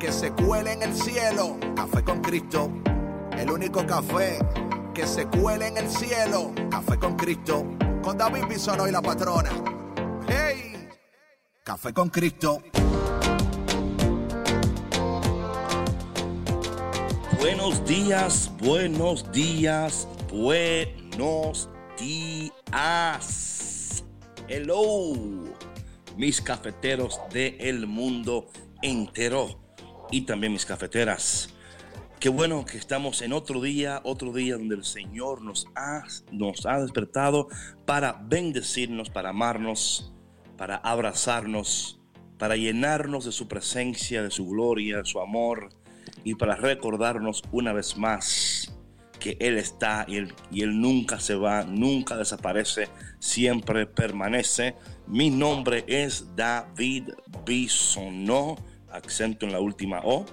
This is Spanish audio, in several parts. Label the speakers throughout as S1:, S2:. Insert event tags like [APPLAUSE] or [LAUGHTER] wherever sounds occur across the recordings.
S1: que se cuele en el cielo. Café con Cristo, el único café que se cuele en el cielo. Café con Cristo, con David Bisono y la patrona. ¡Hey! Café con Cristo.
S2: Buenos días, buenos días, buenos días. Hello, mis cafeteros del mundo entero y también mis cafeteras. Qué bueno que estamos en otro día, otro día donde el Señor nos ha, nos ha despertado para bendecirnos, para amarnos, para abrazarnos, para llenarnos de su presencia, de su gloria, de su amor y para recordarnos una vez más que Él está y Él, y él nunca se va, nunca desaparece, siempre permanece. Mi nombre es David Bisonó acento en la última O.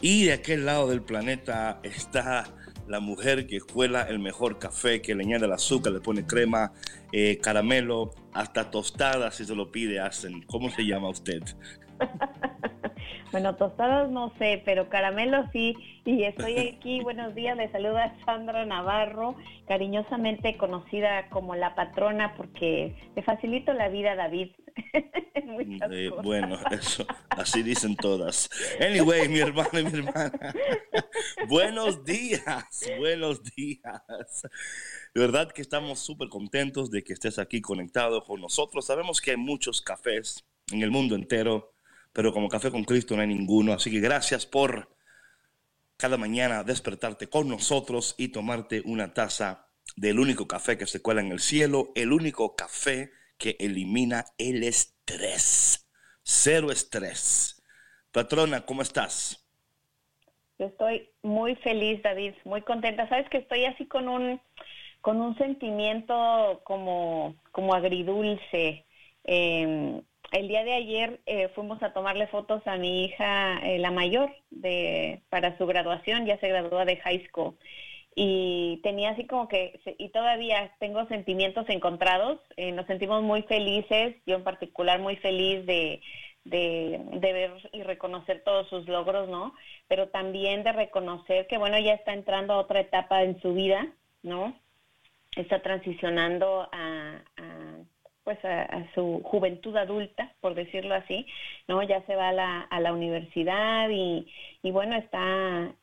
S2: Y de aquel lado del planeta está la mujer que cuela el mejor café, que le añade el azúcar, le pone crema, eh, caramelo, hasta tostadas si se lo pide hacen. ¿Cómo se llama usted? [LAUGHS]
S3: bueno, tostadas no sé, pero caramelo sí. Y estoy aquí, [LAUGHS] buenos días, le saluda Sandra Navarro, cariñosamente conocida como la patrona porque le facilito la vida David. [LAUGHS]
S2: Eh, bueno, [LAUGHS] eso, así dicen todas. Anyway, mi hermano y mi hermana. [LAUGHS] buenos días, buenos días. De verdad que estamos súper contentos de que estés aquí conectado con nosotros. Sabemos que hay muchos cafés en el mundo entero, pero como Café con Cristo no hay ninguno. Así que gracias por cada mañana despertarte con nosotros y tomarte una taza del único café que se cuela en el cielo, el único café que elimina el estrés. Cero estrés. Patrona, ¿cómo estás?
S3: Yo estoy muy feliz, David, muy contenta. Sabes que estoy así con un, con un sentimiento como, como agridulce. Em, el día de ayer eh, fuimos a tomarle fotos a mi hija, eh, la mayor, de, para su graduación, ya se graduó de high school y tenía así como que, y todavía tengo sentimientos encontrados, eh, nos sentimos muy felices, yo en particular muy feliz de, de, ver y reconocer todos sus logros, ¿no? Pero también de reconocer que, bueno, ya está entrando a otra etapa en su vida, ¿no? Está transicionando a, pues a, su juventud adulta, por decirlo así, ¿no? Ya se va a la, a la universidad y, y bueno, está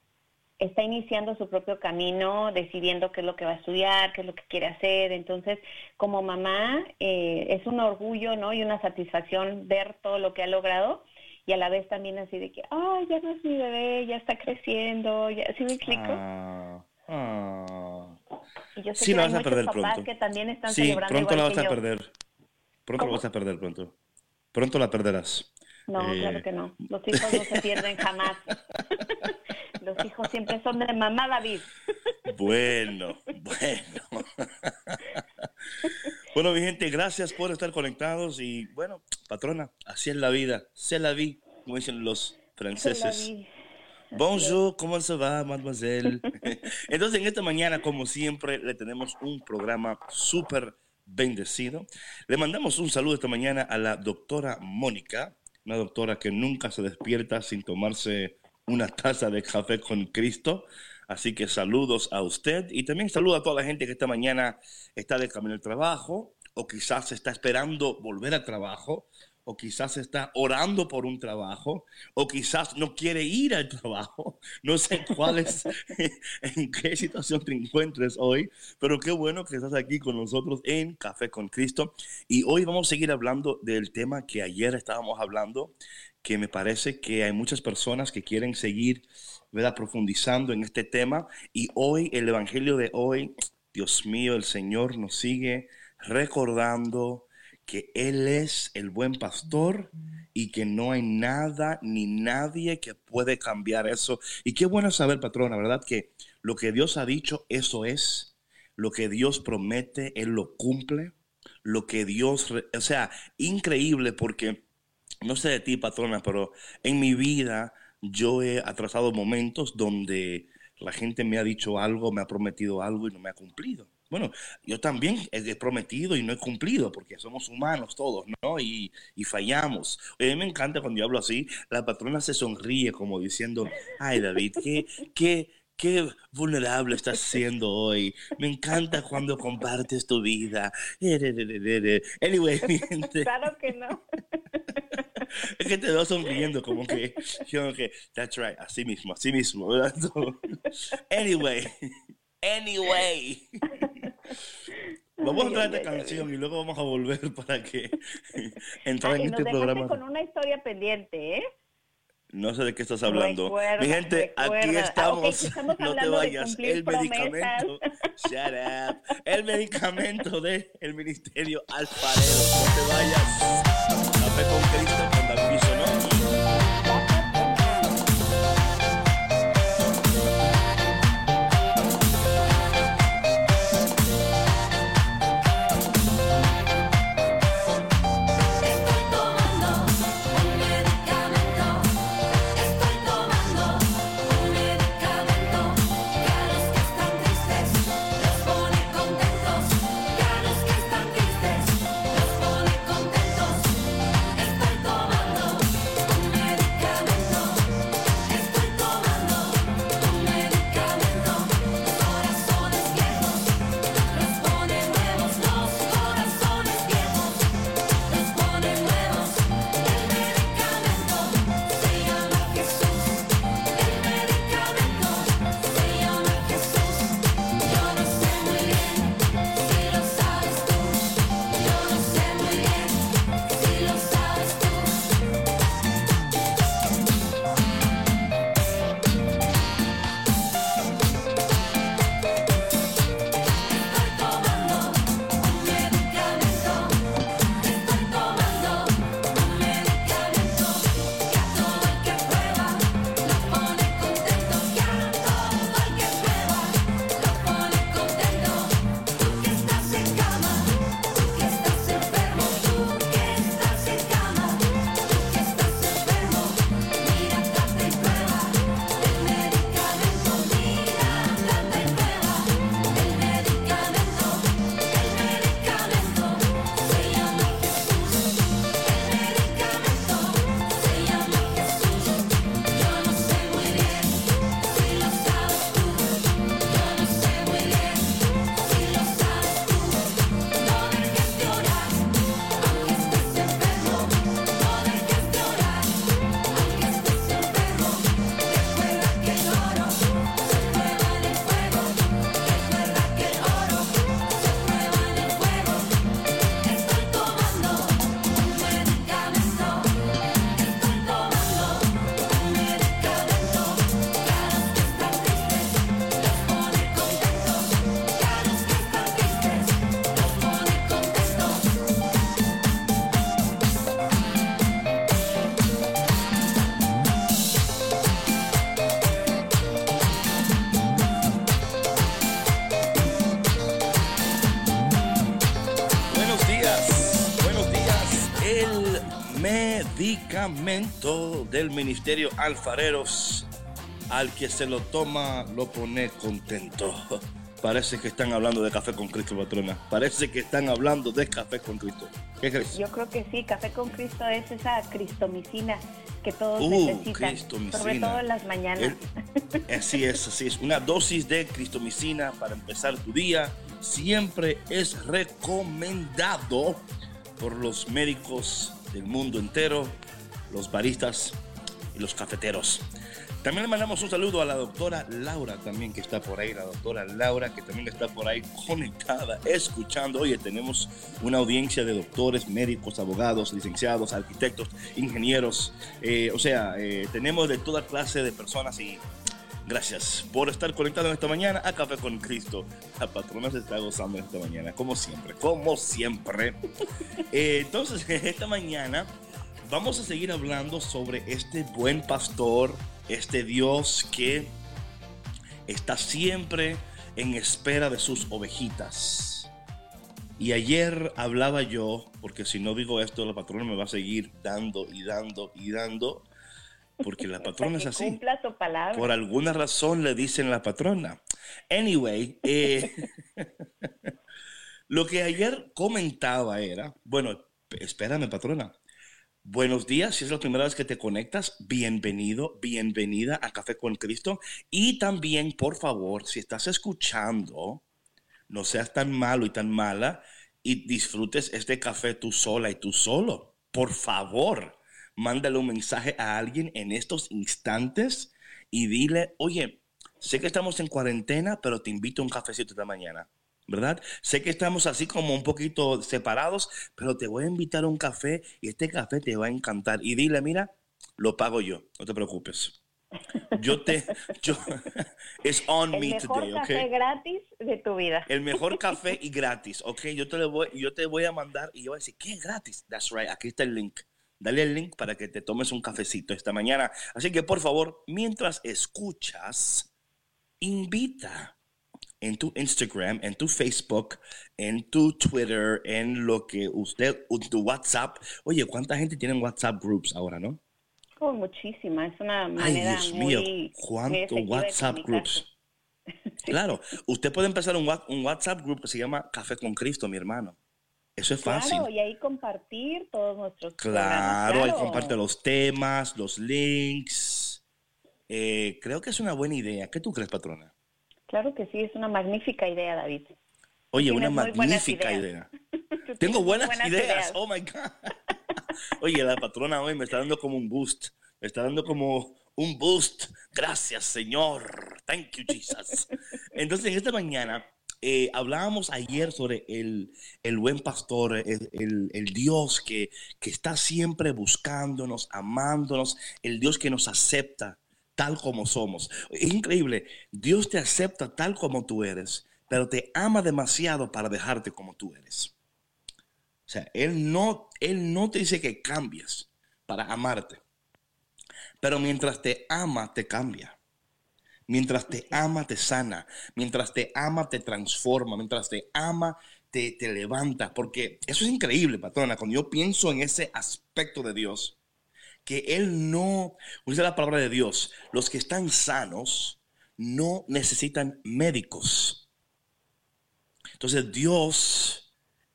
S3: está iniciando su propio camino, decidiendo qué es lo que va a estudiar, qué es lo que quiere hacer. Entonces, como mamá, eh, es un orgullo, ¿no? Y una satisfacción ver todo lo que ha logrado y a la vez también así de que, ay, ya no es mi bebé, ya está creciendo, ya, ¿sí me explico? Ah,
S2: ah. Y yo sé sí, que vas a perder pronto.
S3: que también están
S2: sí, pronto la vas a perder. Pronto la vas a perder, pronto. Pronto la perderás.
S3: No, claro eh, que no. Los hijos no se pierden jamás. [LAUGHS] Los hijos siempre son de mamá, David.
S2: Bueno, bueno. [LAUGHS] Bueno, mi gente, gracias por estar conectados y bueno, patrona, así es la vida. Se la vi, como dicen los franceses. Bonjour, ¿cómo se va, mademoiselle? [LAUGHS] Entonces, en esta mañana, como siempre, le tenemos un programa súper bendecido. Le mandamos un saludo esta mañana a la doctora Mónica, una doctora que nunca se despierta sin tomarse una taza de café con Cristo. Así que saludos a usted y también saludo a toda la gente que esta mañana está de camino al trabajo o quizás está esperando volver al trabajo o quizás está orando por un trabajo, o quizás no quiere ir al [LAUGHS] trabajo. No sé cuál es, [LAUGHS] en qué situación te encuentres hoy, pero qué bueno que estás aquí con nosotros en Café con Cristo. Y hoy vamos a seguir hablando del tema que ayer estábamos hablando, que me parece que hay muchas personas que quieren seguir ¿verdad? profundizando en este tema. Y hoy, el Evangelio de hoy, Dios mío, el Señor nos sigue recordando que Él es el buen pastor y que no hay nada ni nadie que puede cambiar eso. Y qué bueno saber, patrona, ¿verdad? Que lo que Dios ha dicho, eso es. Lo que Dios promete, Él lo cumple. Lo que Dios, o sea, increíble porque, no sé de ti, patrona, pero en mi vida yo he atrasado momentos donde la gente me ha dicho algo, me ha prometido algo y no me ha cumplido. Bueno, yo también he prometido y no he cumplido porque somos humanos todos, ¿no? Y, fallamos. a mí me encanta cuando yo hablo así, la patrona se sonríe como diciendo, ay David, qué, qué, qué vulnerable estás siendo hoy. Me encanta cuando compartes tu vida. [LAUGHS] Anyway, [LAUGHS]
S3: Claro que no. [LAUGHS]
S2: Es que te veo sonriendo, como que, yo que, that's right, así mismo, así mismo, ¿verdad? anyway, anyway. [LAUGHS] Vamos a entrar a esta canción y luego vamos a volver [LAUGHS] para que [LAUGHS] entrar en este programa.
S3: con una historia pendiente, ¿eh?
S2: No sé de qué estás hablando. Mi gente, aquí estamos. no te vayas. El medicamento. Shut up. El medicamento del el Ministerio Alfarero. No te vayas. Café con Cristo con David ¿no? del Ministerio Alfareros. Al que se lo toma, lo pone contento. [LAUGHS] Parece que están hablando de café con Cristo, patrona. Parece que están hablando de café con Cristo. ¿Qué crees?
S3: Yo creo que sí. Café con Cristo es esa cristomicina que todos uh, necesitan. Sobre todo en las mañanas.
S2: así es, así es. Una dosis de cristomicina para empezar tu día siempre es recomendado por los médicos del mundo entero los baristas y los cafeteros. También le mandamos un saludo a la doctora Laura también que está por ahí, la doctora Laura que también está por ahí conectada, escuchando. Oye, tenemos una audiencia de doctores, médicos, abogados, licenciados, arquitectos, ingenieros, eh, o sea, eh, tenemos de toda clase de personas y Gracias por estar conectado en esta mañana a Café con Cristo. La patrona se está gozando esta mañana, como siempre, como siempre. [LAUGHS] Eh, entonces, [LAUGHS] esta mañana vamos a seguir hablando sobre este buen pastor, este Dios que está siempre en espera de sus ovejitas. Y ayer hablaba yo, porque si no digo esto, la patrona me va a seguir dando y dando y dando porque la patrona es así. Por alguna razón le dicen la patrona. Anyway, eh, [LAUGHS] lo que ayer comentaba era, bueno, espérame patrona. Buenos días, si es la primera vez que te conectas, bienvenido, bienvenida a Café con Cristo. Y también, por favor, si estás escuchando, no seas tan malo y tan mala y disfrutes este café tú sola y tú solo. Por favor mándale un mensaje a alguien en estos instantes y dile, oye, sé que estamos en cuarentena, pero te invito a un cafecito esta mañana. ¿Verdad? Sé que estamos así como un poquito separados, pero te voy a invitar a un café y este café te va a encantar. Y dile, mira, lo pago yo, no te preocupes. Yo te, [LAUGHS] yo, [LAUGHS] es on me today,
S3: El mejor café gratis de tu vida.
S2: El mejor [LAUGHS] café y gratis, ok. Yo te, lo voy, yo te voy a mandar y yo voy a decir, ¿qué gratis? That's right, aquí está el link dale el link para que te tomes un cafecito esta mañana. Así que por favor, mientras escuchas, invita en tu Instagram, en tu Facebook, en tu Twitter, en lo que usted, en tu WhatsApp. Oye, ¿cuánta gente tiene WhatsApp groups ahora, no?
S3: Oh, muchísima. Es una manera
S2: Ay, Dios mío, ¿cuántos WhatsApp groups? [LAUGHS] Claro, usted puede empezar un, un WhatsApp group que se llama Café con Cristo, mi hermano. Eso es fácil.
S3: Claro, y ahí compartir todos nuestros
S2: Claro, ahí comparte los temas, los links. Eh, creo que es una buena idea. ¿Qué tú crees, patrona?
S3: Claro que sí, es una magnífica idea, David.
S2: Oye, una magnífica idea. [LAUGHS] Tengo buenas, ideas. Oh my God. [LAUGHS] Oye, la patrona hoy me está dando como un boost. Me está dando como un boost. Gracias, Señor. Thank you, Jesus. Entonces, en esta mañana eh, hablábamos ayer sobre el, buen pastor, el, Dios que, que, está siempre buscándonos, amándonos, el Dios que nos acepta tal como somos. Increíble, Dios te acepta tal como tú eres, pero te ama demasiado para dejarte como tú eres. O sea, Él no, él no te dice que cambies para amarte, pero mientras te ama, te cambia. Mientras te ama, te sana. Mientras te ama, te transforma. Mientras te ama, te, te levanta. Porque eso es increíble, patrona. Cuando yo pienso en ese aspecto de Dios, que Él no, dice la palabra de Dios, los que están sanos no necesitan médicos. Entonces Dios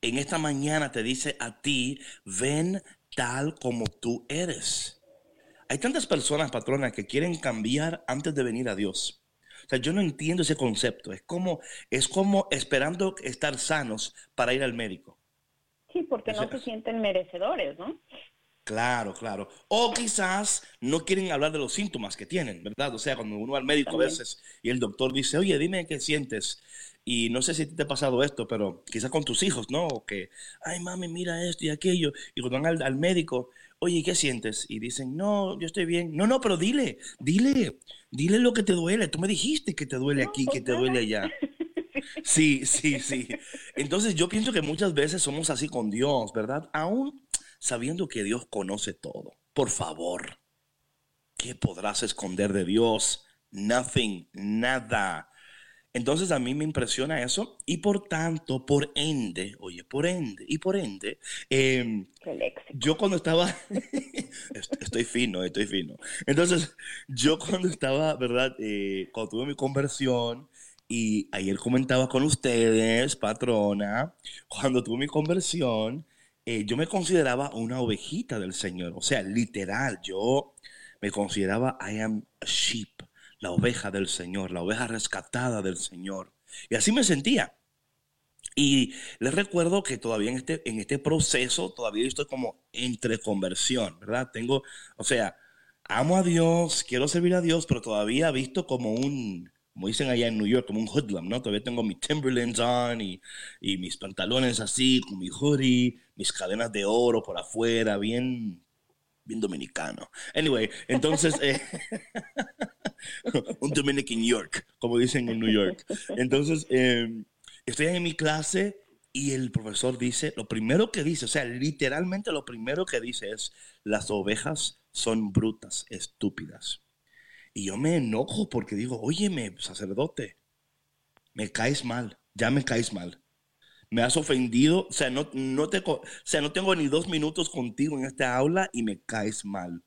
S2: en esta mañana te dice a ti, ven tal como tú eres. Hay tantas personas, patrona, que quieren cambiar antes de venir a Dios. O sea, yo no entiendo ese concepto. Es como, es como esperando estar sanos para ir al médico.
S3: Sí, porque no se sienten merecedores, ¿no?
S2: Claro, claro. O quizás no quieren hablar de los síntomas que tienen, ¿verdad? O sea, cuando uno va al médico a veces y el doctor dice, oye, dime qué sientes. Y no sé si te ha pasado esto, pero quizás con tus hijos, ¿no? O que, ay, mami, mira esto y aquello. Y cuando van al, al médico, oye, ¿qué sientes? Y dicen, no, yo estoy bien. No, no, pero dile, dile, dile lo que te duele. Tú me dijiste que te duele aquí, que te duele allá. Sí, sí, sí. Entonces yo pienso que muchas veces somos así con Dios, ¿verdad? Aún sabiendo que Dios conoce todo. Por favor, ¿qué podrás esconder de Dios? Nothing, nada. Entonces a mí me impresiona eso y por tanto, por ende, oye, por ende y por ende, em, yo cuando estaba, [LAUGHS] estoy fino, estoy fino. Entonces yo cuando estaba, ¿verdad? Eh, cuando tuve mi conversión y ayer comentaba con ustedes, patrona, cuando tuve mi conversión, eh, yo me consideraba una ovejita del Señor, o sea, literal, yo me consideraba I am a sheep la oveja del Señor, la oveja rescatada del Señor. Y así me sentía. Y les recuerdo que todavía en este, en este proceso, todavía estoy como entre conversión, ¿verdad? Tengo, o sea, amo a Dios, quiero servir a Dios, pero todavía visto como un, como dicen allá en New York, como un hoodlum, ¿no? Todavía tengo mis Timberlands on y, y mis pantalones así, con mi hoodie, mis cadenas de oro por afuera, bien, bien dominicano. Anyway, entonces... Eh, [LAUGHS] un Dominican York, como dicen en New York. Entonces, em, estoy en mi clase y el profesor dice, lo primero que dice, o sea, literalmente lo primero que dice es, las ovejas son brutas, estúpidas. Y yo me enojo porque digo, óyeme, sacerdote, me caes mal, ya me caes mal. Me has ofendido, o sea, no, no, te, o sea, no tengo ni dos minutos contigo en esta aula y me caes mal.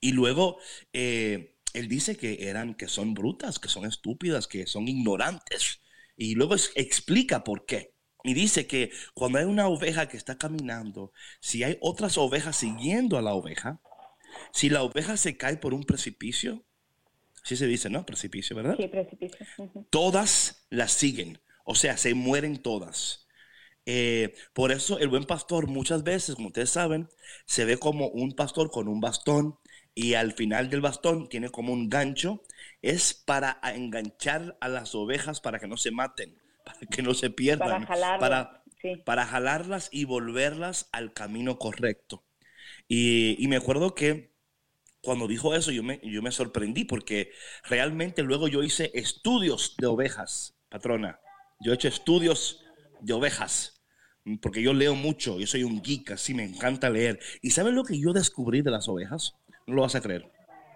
S2: Y luego eh, él dice que eran, que son brutas, que son estúpidas, que son ignorantes. Y luego explica por qué. Y dice que cuando hay una oveja que está caminando, si hay otras ovejas siguiendo a la oveja, si la oveja se cae por un precipicio, así se dice, ¿no? Precipicio, ¿verdad?
S3: Sí, precipicio.
S2: Todas las siguen, o sea, se mueren todas. Eh, por eso el buen pastor muchas veces, como ustedes saben, se ve como un pastor con un bastón y al final del bastón tiene como un gancho. Es para enganchar a las ovejas para que no se maten, [LAUGHS] para que no se pierdan, para, para, jalarlas y volverlas al camino correcto. Y, y me acuerdo que cuando dijo eso, yo me, yo me sorprendí porque realmente luego yo hice estudios de ovejas, patrona. Yo he hecho estudios de ovejas, porque yo leo mucho, yo soy un geek, así me encanta leer. ¿Y sabes lo que yo descubrí de las ovejas? No lo vas a creer.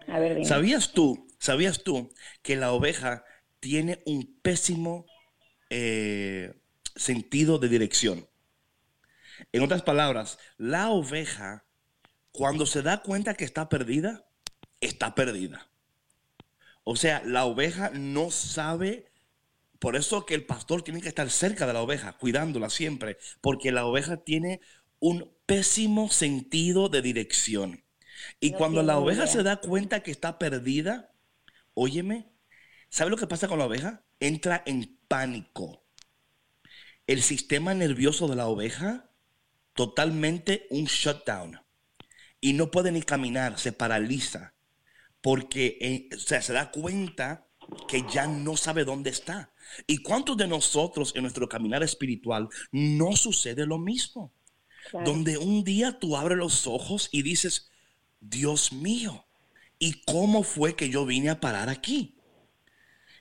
S3: A ver,
S2: ¿Sabías tú, sabías tú que la oveja tiene un pésimo eh, sentido de dirección? En otras palabras, la oveja cuando se da cuenta que está perdida, está perdida. O sea, la oveja no sabe, por eso que el pastor tiene que estar cerca de la oveja, cuidándola siempre, porque la oveja tiene un pésimo sentido de dirección. Y cuando la oveja se da cuenta que está perdida, óyeme, ¿sabe lo que pasa con la oveja? Entra en pánico. El sistema nervioso de la oveja, totalmente un shutdown y no puede ni caminar, se paraliza, porque eh, se da cuenta que ya no sabe dónde está. ¿Y cuántos de nosotros en nuestro caminar espiritual no sucede lo mismo? Donde un día tú abres los ojos y dices, Dios mío, ¿y cómo fue que yo vine a parar aquí?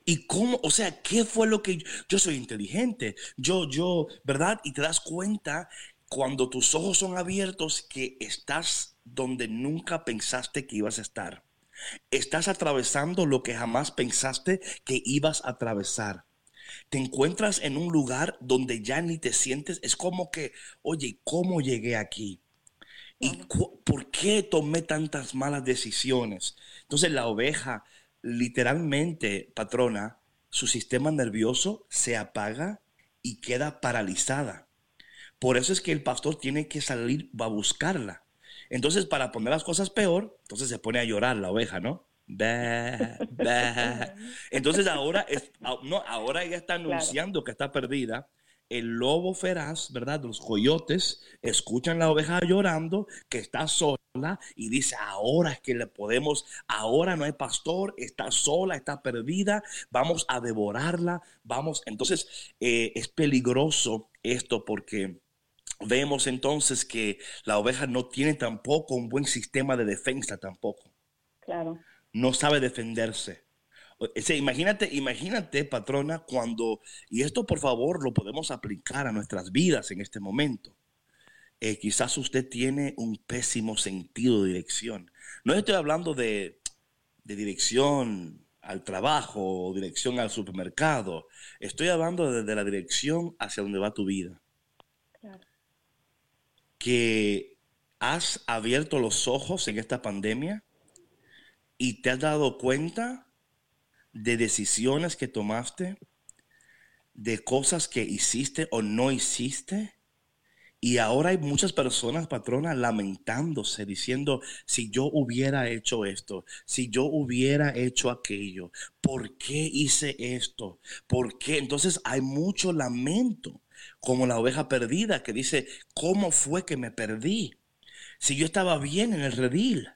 S2: ¿Y cómo, o sea, qué fue lo que yo, yo soy inteligente? Yo, yo, ¿verdad? Y te das cuenta cuando tus ojos son abiertos que estás donde nunca pensaste que ibas a estar. Estás atravesando lo que jamás pensaste que ibas a atravesar. Te encuentras en un lugar donde ya ni te sientes. Es como que, oye, ¿cómo llegué aquí? ¿Y por qué tomé tantas malas decisiones? Entonces la oveja, literalmente, patrona, su sistema nervioso se apaga y queda paralizada. Por eso es que el pastor tiene que salir a buscarla. Entonces, para poner las cosas peor, entonces se pone a llorar la oveja, ¿no? Entonces ahora, es, no, ahora ella está anunciando que está perdida. El lobo feraz, ¿verdad? Los coyotes escuchan la oveja llorando, que está sola, y dice, ahora es que le podemos, ahora no hay pastor, está sola, está perdida, vamos a devorarla, vamos. Entonces eh, es peligroso esto porque Vemos entonces que la oveja no tiene tampoco un buen sistema de defensa tampoco.
S3: Claro.
S2: No sabe defenderse. O imagínate, imagínate, patrona, cuando, y esto por favor lo podemos aplicar a nuestras vidas en este momento. Eh, quizás usted tiene un pésimo sentido de dirección. No estoy hablando de, de dirección al trabajo o dirección al supermercado. Estoy hablando de, de la dirección hacia donde va tu vida que has abierto los ojos en esta pandemia y te has dado cuenta de decisiones que tomaste, de cosas que hiciste o no hiciste. Y ahora hay muchas personas, patronas, lamentándose, diciendo, si yo hubiera hecho esto, si yo hubiera hecho aquello, ¿por qué hice esto? ¿Por qué? Entonces hay mucho lamento como la oveja perdida que dice, ¿cómo fue que me perdí? Si yo estaba bien en el redil,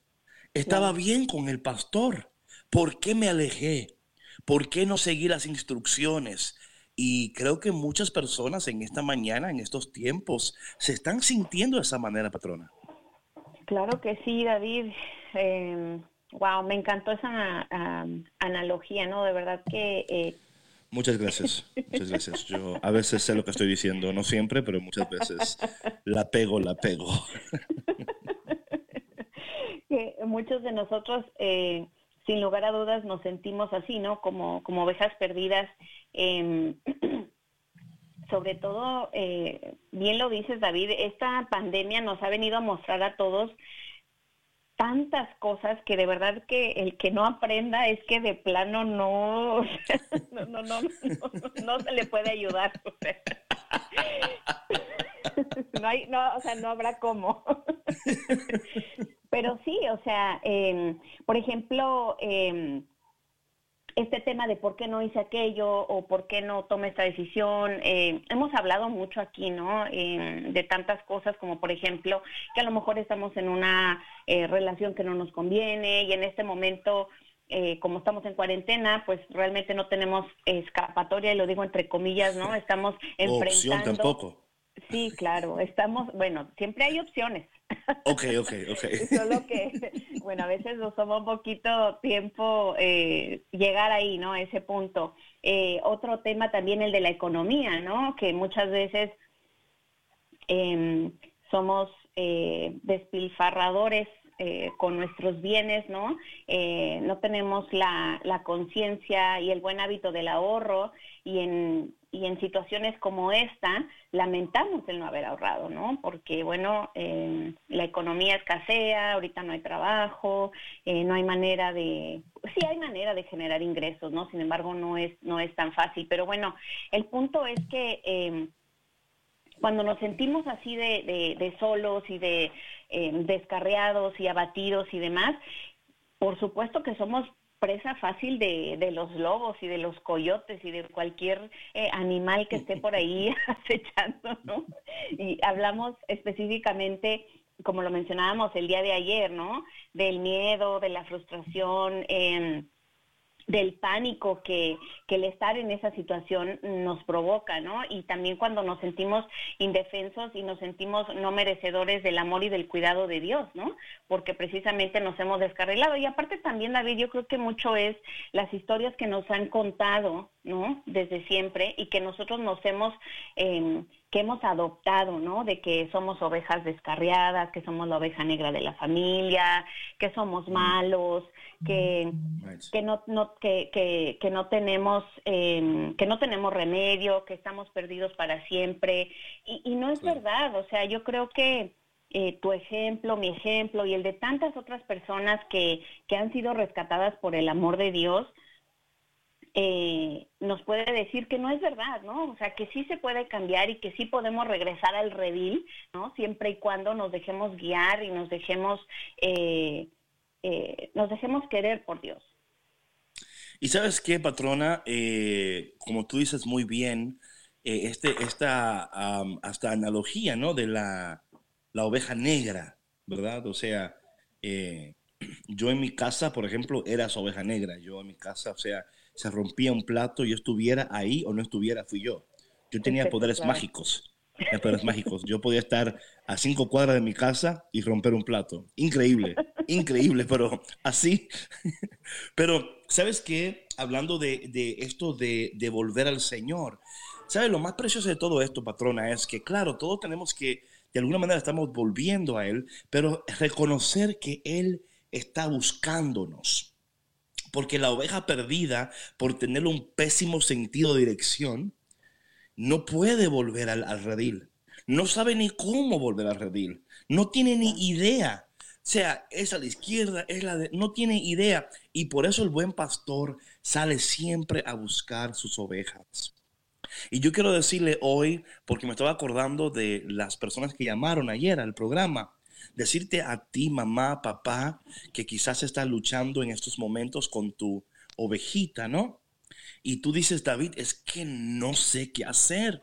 S2: estaba bien con el pastor, ¿por qué me alejé? ¿Por qué no seguí las instrucciones? Y creo que muchas personas en esta mañana, en estos tiempos, se están sintiendo de esa manera, patrona.
S3: Claro que sí, David. Em, Wow, me encantó esa analogía, ¿no? De verdad que... Eh,
S2: muchas gracias, muchas gracias. Yo a veces sé lo que estoy diciendo, no siempre, pero muchas veces la pego, la pego.
S3: que muchos de nosotros, eh, sin lugar a dudas, nos sentimos así, ¿no? Como, como ovejas perdidas. Em, [CLEARS THROAT] sobre todo, eh, bien lo dices, David, esta pandemia nos ha venido a mostrar a todos tantas cosas que de verdad que el que no aprenda es que de plano no, [LAUGHS] no, no, no, no, se le puede ayudar. [LAUGHS] no hay, no, o sea, no habrá cómo. [LAUGHS] Pero sí, o sea, eh, por ejemplo, eh, este tema de por qué no hice aquello o por qué no tomé esta decisión. Eh, hemos hablado mucho aquí, ¿no? de tantas cosas como, por ejemplo, que a lo mejor estamos en una eh, relación que no nos conviene y en este momento, eh, como estamos en cuarentena, pues realmente no tenemos escapatoria, y lo digo entre comillas, ¿no? Estamos enfrentando... Opción
S2: tampoco.
S3: Sí, claro, estamos, bueno, siempre hay opciones.
S2: Ok, ok, ok. [LAUGHS]
S3: Solo que, bueno, a veces nos toma un poquito tiempo eh, llegar ahí, ¿no? A ese punto. Eh, otro tema también el de la economía, ¿no? Que muchas veces em, somos eh, con nuestros bienes, ¿no? no tenemos la, conciencia y el buen hábito del ahorro y en y en situaciones como esta lamentamos el no haber ahorrado, ¿no? Porque, bueno, eh, la economía escasea, ahorita no hay trabajo, eh, no hay manera de, sí hay manera de generar ingresos, ¿no? Sin embargo, no es, no es tan fácil. Pero bueno, el punto es que eh, cuando nos sentimos así de, solos y de descarriados y abatidos y demás, por supuesto que somos presa fácil de, de, los lobos y de los coyotes y de cualquier eh, animal que esté por ahí [LAUGHS] acechando, ¿no? Y hablamos específicamente, como lo mencionábamos el día de ayer, ¿no? Del miedo, de la frustración. Eh, del pánico que, que, el estar en esa situación nos provoca, ¿no? Y también cuando nos sentimos indefensos y nos sentimos no merecedores del amor y del cuidado de Dios, ¿no? Porque precisamente nos hemos descarrilado. Y aparte también, David, yo creo que mucho es las historias que nos han contado, ¿no? Desde siempre y que nosotros nos hemos... Eh, que hemos adoptado, ¿no? De que somos ovejas descarriadas, que somos la oveja negra de la familia, que somos mm. malos, que, que no, no que, que, que, no tenemos eh, que no tenemos remedio, que estamos perdidos para siempre y, y no es verdad. O sea, yo creo que eh, tu ejemplo, mi ejemplo y el de tantas otras personas que, que han sido rescatadas por el amor de Dios, eh, nos puede decir que no es verdad, ¿no? O sea, que sí se puede cambiar y que sí podemos regresar al redil, ¿no? Siempre y cuando nos dejemos guiar y nos dejemos, eh, eh, nos dejemos querer por Dios.
S2: Y sabes qué, patrona, como tú dices muy bien, este, esta hasta analogía, ¿no? De la, la, oveja negra, ¿verdad? O sea, [CLEARS THROAT] yo en mi casa, por ejemplo, era oveja negra. Yo en mi casa, o sea, se rompía un plato, yo estuviera ahí o no estuviera, fui yo. Yo tenía poderes mágicos. Poderes mágicos. Yo podía estar a cinco cuadras de mi casa y romper un plato. Increíble, [LAUGHS] increíble, pero así. [LAUGHS] Pero, ¿sabes qué? Hablando de, de esto de, de, volver al Señor, ¿sabes? Lo más precioso de todo esto, patrona, es que, claro, todos tenemos que, de alguna manera, estamos volviendo a Él, pero reconocer que Él está buscándonos porque la oveja perdida, por tener un pésimo sentido de dirección, no puede volver al, redil. No sabe ni cómo volver al redil. No tiene ni idea. O sea, es a la izquierda, es la de... No tiene idea. Y por eso el buen pastor sale siempre a buscar sus ovejas. Y yo quiero decirle hoy, porque me estaba acordando de las personas que llamaron ayer al programa, decirte a ti, mamá, papá, que quizás estás luchando en estos momentos con tu ovejita, ¿no? Y tú dices, David, es que no sé qué hacer,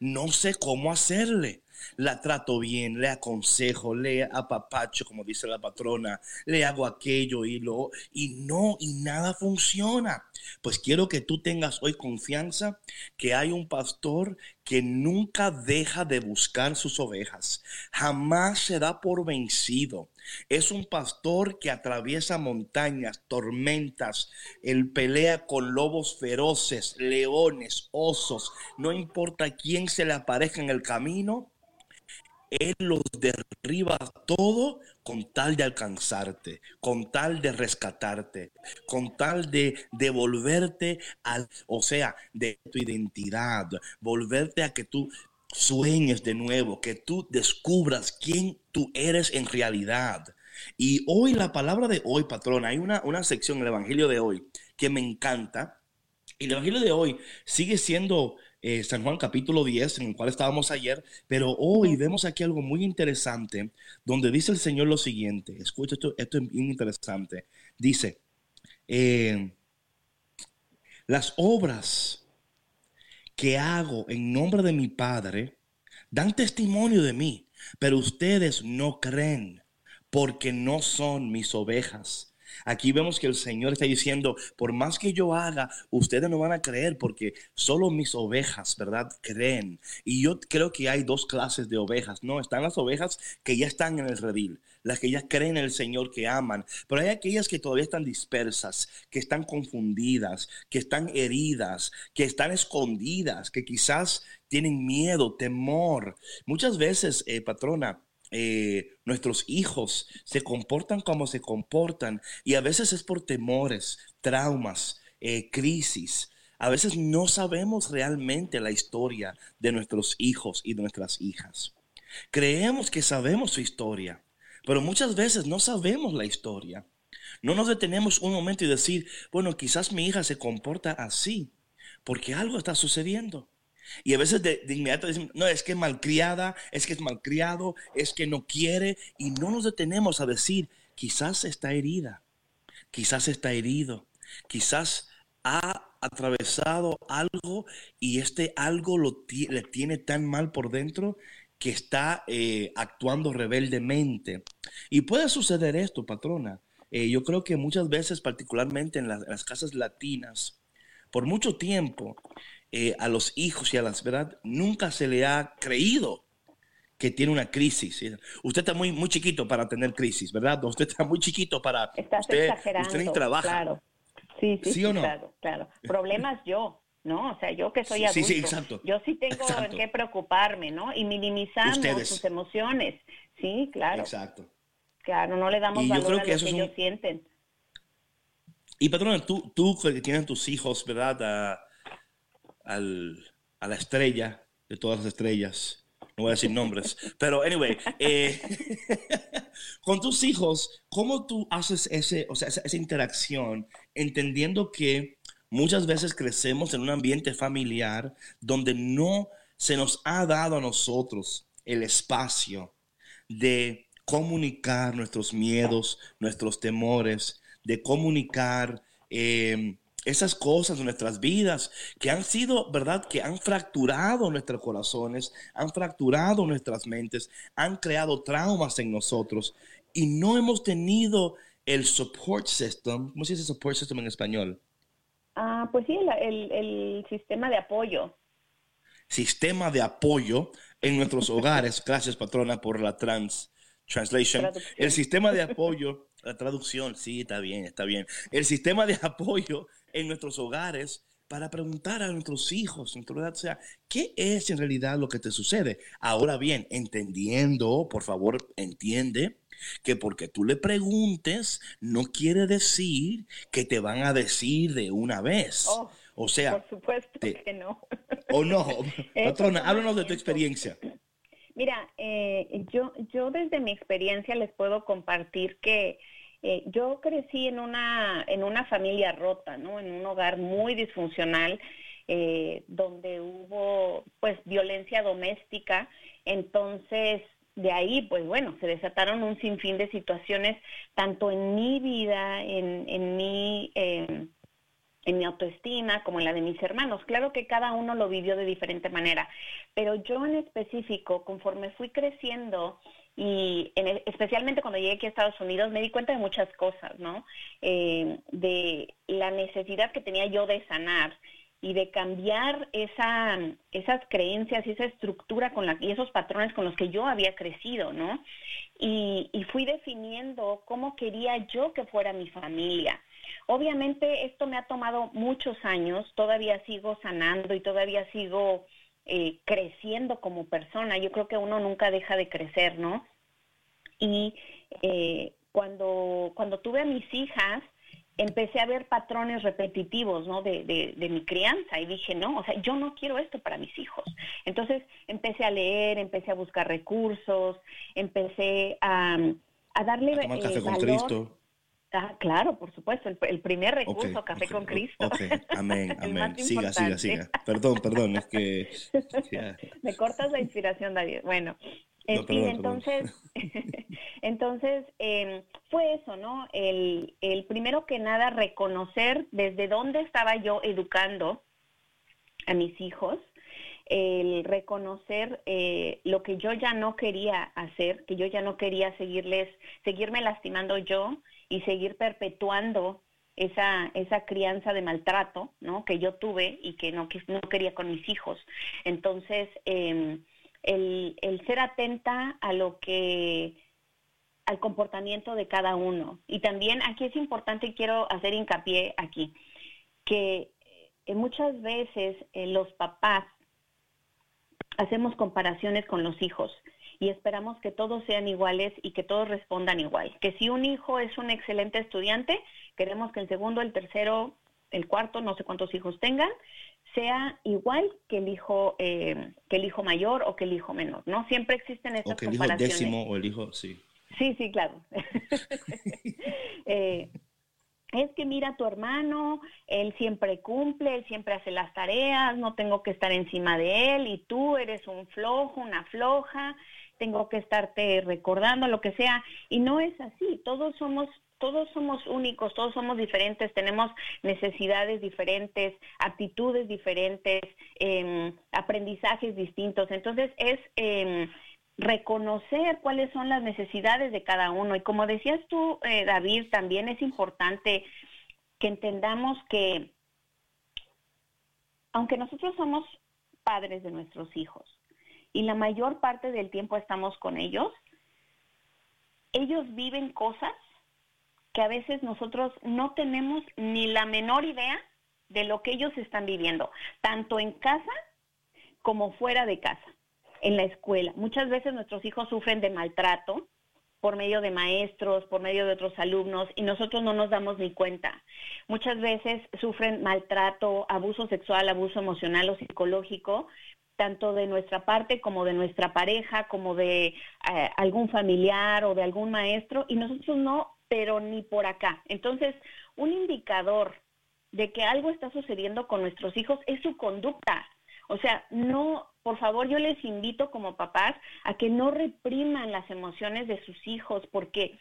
S2: no sé cómo hacerle. La trato bien, le aconsejo, le apapacho, como dice la patrona, le hago aquello y lo, y no, y nada funciona. Pues quiero que tú tengas hoy confianza que hay un pastor que nunca deja de buscar sus ovejas, jamás se da por vencido. Es un pastor que atraviesa montañas, tormentas, él pelea con lobos feroces, leones, osos, no importa quién se le aparezca en el camino, él los derriba todo con tal de alcanzarte, con tal de rescatarte, con tal de devolverte al, o sea, de tu identidad, volverte a que tú sueñes de nuevo, que tú descubras quién tú eres en realidad. Y hoy, la palabra de hoy, patrón, hay una, una sección en el Evangelio de hoy que me encanta. Y el Evangelio de hoy sigue siendo eh, San Juan capítulo 10, en el cual estábamos ayer, pero hoy vemos aquí algo muy interesante, donde dice el Señor lo siguiente, escucha esto, esto es bien interesante, dice, eh, las obras que hago en nombre de mi Padre dan testimonio de mí, pero ustedes no creen porque no son mis ovejas. Aquí vemos que el Señor está diciendo, por más que yo haga, ustedes no van a creer porque solo mis ovejas, ¿verdad? Creen. Y yo creo que hay dos clases de ovejas, ¿no? Están las ovejas que ya están en el redil, las que ya creen en el Señor, que aman, pero hay aquellas que todavía están dispersas, que están confundidas, que están heridas, que están escondidas, que quizás tienen miedo, temor. Muchas veces, eh, patrona, eh, nuestros hijos se comportan como se comportan y a veces es por temores, traumas, eh, crisis. A veces no sabemos realmente la historia de nuestros hijos y de nuestras hijas. Creemos que sabemos su historia, pero muchas veces no sabemos la historia. No nos detenemos un momento y decir, bueno, quizás mi hija se comporta así, porque algo está sucediendo. Y a veces de, inmediato decimos, no, es que es malcriada, es que es malcriado, es que no quiere. Y no nos detenemos a decir, quizás está herida, quizás está herido, quizás ha atravesado algo y este algo lo le tiene tan mal por dentro que está eh, actuando rebeldemente. Y puede suceder esto, patrona. Eh, yo creo que muchas veces, particularmente en las casas latinas, por mucho tiempo, eh, a los hijos y a las verdad, nunca se le ha creído que tiene una crisis. Usted está muy, muy chiquito para tener crisis, ¿verdad? [LAUGHS] Usted está muy chiquito para...
S3: Estás
S2: usted,
S3: exagerando,
S2: usted trabaja.
S3: Claro. Sí, sí, o no? claro, claro. Problemas yo, ¿no? O sea, yo que soy adulto,
S2: sí, sí, exacto.
S3: yo sí tengo que preocuparme, ¿no? Y minimizamos sus emociones. Sí, claro.
S2: Exacto.
S3: Claro, no le damos valor a lo que, ellos sienten.
S2: Y patrona, tú, tú que tienes tus hijos, ¿verdad? Al, a la estrella de todas las estrellas. No voy a decir nombres, pero anyway, eh, [LAUGHS] con tus hijos, ¿cómo tú haces ese, o sea, esa, interacción entendiendo que muchas veces crecemos en un ambiente familiar donde no se nos ha dado a nosotros el espacio de comunicar nuestros miedos, nuestros temores, de comunicar eh, esas cosas de nuestras vidas que han sido, ¿verdad? Que han fracturado nuestros corazones, han fracturado nuestras mentes, han creado traumas en nosotros y no hemos tenido el support system. ¿Cómo se dice support system en español?
S3: Ah, pues sí, el, el sistema de apoyo.
S2: Sistema de apoyo en nuestros hogares. [LAUGHS] Gracias, patrona, por la trans translation. El sistema de [LAUGHS] apoyo, la traducción, sí, está bien, está bien. El sistema de apoyo en nuestros hogares para preguntar a nuestros hijos, o sea, ¿qué es en realidad lo que te sucede? Ahora bien, entendiendo, por favor, entiende que porque tú le preguntes no quiere decir que te van a decir de una vez.
S3: Oh,
S2: o sea,
S3: por supuesto que no.
S2: O no. [LAUGHS] Patrona, háblanos de tu experiencia.
S3: Mira, eh, yo, yo desde mi experiencia les puedo compartir que eh, yo crecí en una, en una familia rota, ¿no? En un hogar muy disfuncional, eh, donde hubo pues violencia doméstica. Entonces, de ahí, pues bueno, se desataron un sinfín de situaciones, tanto en mi vida, en, en mi em, en mi autoestima como en la de mis hermanos. Claro que cada uno lo vivió de diferente manera, pero yo en específico, conforme fui creciendo, y e, especialmente cuando llegué aquí a Estados Unidos me di cuenta de muchas cosas, ¿no? Eh, de la necesidad que tenía yo de sanar y de cambiar esa, esas creencias y esa estructura con la, y esos patrones con los que yo había crecido, ¿no? Y, y fui definiendo cómo quería yo que fuera mi familia. Obviamente esto me ha tomado muchos años, todavía sigo sanando y todavía sigo eh, creciendo como persona. Yo creo que uno nunca deja de crecer, ¿no? Y eh, cuando, cuando tuve a mis hijas, empecé a ver patrones repetitivos, ¿no? De, de, mi crianza y dije, no, o sea, yo no quiero esto para mis hijos. Entonces empecé a leer, empecé a buscar recursos, empecé a, a darle
S2: a café eh, con Cristo.
S3: Ah, claro, por supuesto, el, primer recurso, Café con Cristo.
S2: Ok, amén, [LAUGHS] amén. Siga, siga, siga. Perdón, perdón, es que... [LAUGHS]
S3: Me cortas la inspiración, David. Bueno, entonces, [LAUGHS] entonces em, fue eso, ¿no? El, el primero que nada reconocer desde dónde estaba yo educando a mis hijos, el reconocer eh, lo que yo ya no quería hacer, que yo ya no quería seguirles, seguirme lastimando yo y seguir perpetuando esa, esa crianza de maltrato, ¿no? Que yo tuve y que no, que no quería con mis hijos. Entonces, eh, el, el ser atenta a lo que al comportamiento de cada uno. Y también aquí es importante y quiero hacer hincapié aquí, que eh, muchas veces eh, los papás hacemos comparaciones con los hijos y esperamos que todos sean iguales y que todos respondan igual. Que si un hijo es un excelente estudiante, queremos que el segundo, el tercero, el cuarto, no sé cuántos hijos tengan, sea igual que el hijo eh, que el hijo mayor o que el hijo menor, ¿no? Siempre existen estas
S2: o que el hijo décimo o el hijo, sí.
S3: Sí, sí, claro. [LAUGHS] Eh, es que mira tu hermano, él siempre cumple, él siempre hace las tareas, no tengo que estar encima de él y tú eres un flojo, una floja, tengo que estarte recordando lo que sea y no es así, todos somos todos somos únicos, todos somos diferentes, tenemos necesidades diferentes, actitudes diferentes, em, aprendizajes distintos. Entonces es em, reconocer cuáles son las necesidades de cada uno. Y como decías tú, eh, David, también es importante que entendamos que aunque nosotros somos padres de nuestros hijos y la mayor parte del tiempo estamos con ellos, ellos viven cosas que a veces nosotros no tenemos ni la menor idea de lo que ellos están viviendo, tanto en casa como fuera de casa, en la escuela. Muchas veces nuestros hijos sufren de maltrato por medio de maestros, por medio de otros alumnos, y nosotros no nos damos ni cuenta. Muchas veces sufren maltrato, abuso sexual, abuso emocional o psicológico, tanto de nuestra parte como de nuestra pareja, como de eh, algún familiar o de algún maestro, y nosotros no pero ni por acá. Entonces, un indicador de que algo está sucediendo con nuestros hijos es su conducta. O sea, no, por favor, yo les invito como papás a que no repriman las emociones de sus hijos, porque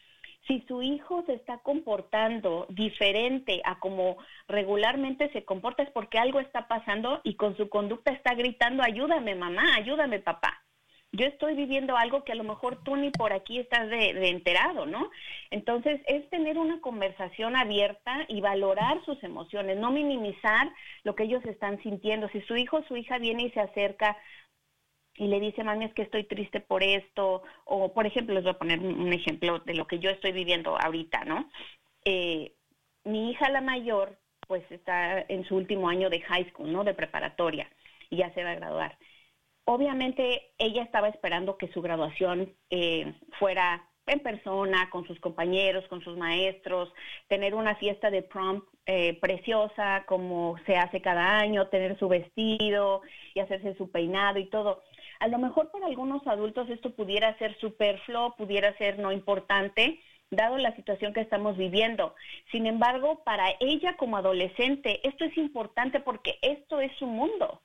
S3: si su hijo se está comportando diferente a como regularmente se comporta es porque algo está pasando y con su conducta está gritando, ayúdame mamá, ayúdame papá yo estoy viviendo algo que a lo mejor tú ni por aquí estás de, enterado, ¿no? Entonces es tener una conversación abierta y valorar sus emociones, no minimizar lo que ellos están sintiendo. Si su hijo o su hija viene y se acerca y le dice, mami, es que estoy triste por esto, o por ejemplo, les voy a poner un ejemplo de lo que yo estoy viviendo ahorita, ¿no? Eh, mi hija la mayor, pues está en su último año de high school, ¿no? De preparatoria, y ya se va a graduar obviamente ella estaba esperando que su graduación eh, fuera en persona, con sus compañeros, con sus maestros, tener una fiesta de prom eh, preciosa como se hace cada año, tener su vestido y hacerse su peinado y todo. A lo mejor para algunos adultos esto pudiera ser superfluo, pudiera ser no importante, dado la situación que estamos viviendo. Sin embargo, para ella como adolescente, esto es importante porque esto es su mundo.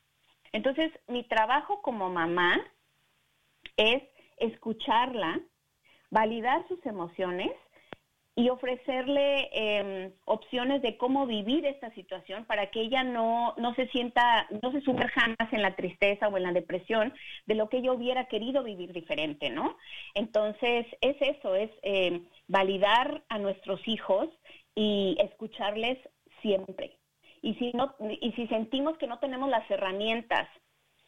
S3: Entonces, mi trabajo como mamá es escucharla, validar sus emociones y ofrecerle em, opciones de cómo vivir esta situación para que ella no, no se sienta, no se sumerja más en la tristeza o en la depresión de lo que ella hubiera querido vivir diferente, ¿no? Entonces, es eso, es em, validar a nuestros hijos y escucharles siempre y si no y si sentimos que no tenemos las herramientas